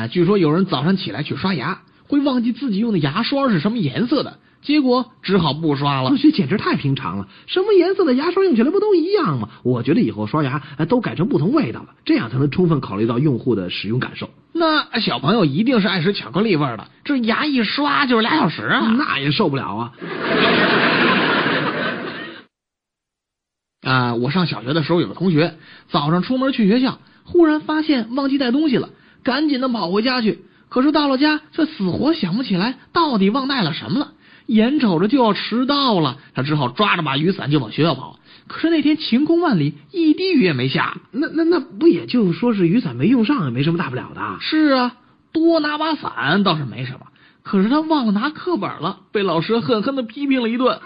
啊，据说有人早上起来去刷牙，会忘记自己用的牙刷是什么颜色的，结果只好不刷了。这简直太平常了，什么颜色的牙刷用起来不都一样吗？我觉得以后刷牙都改成不同味道了，这样才能充分考虑到用户的使用感受。那小朋友一定是爱吃巧克力味的，这牙一刷就是俩小时啊，那也受不了啊。啊，我上小学的时候有个同学早上出门去学校，忽然发现忘记带东西了，赶紧的跑回家去。可是到了家，却死活想不起来到底忘带了什么了。眼瞅着就要迟到了，他只好抓着把雨伞就往学校跑。可是那天晴空万里，一滴雨也没下。那那那不也就说是雨伞没用上，也没什么大不了的。是啊，多拿把伞倒是没什么。可是他忘了拿课本了，被老师狠狠的批评了一顿。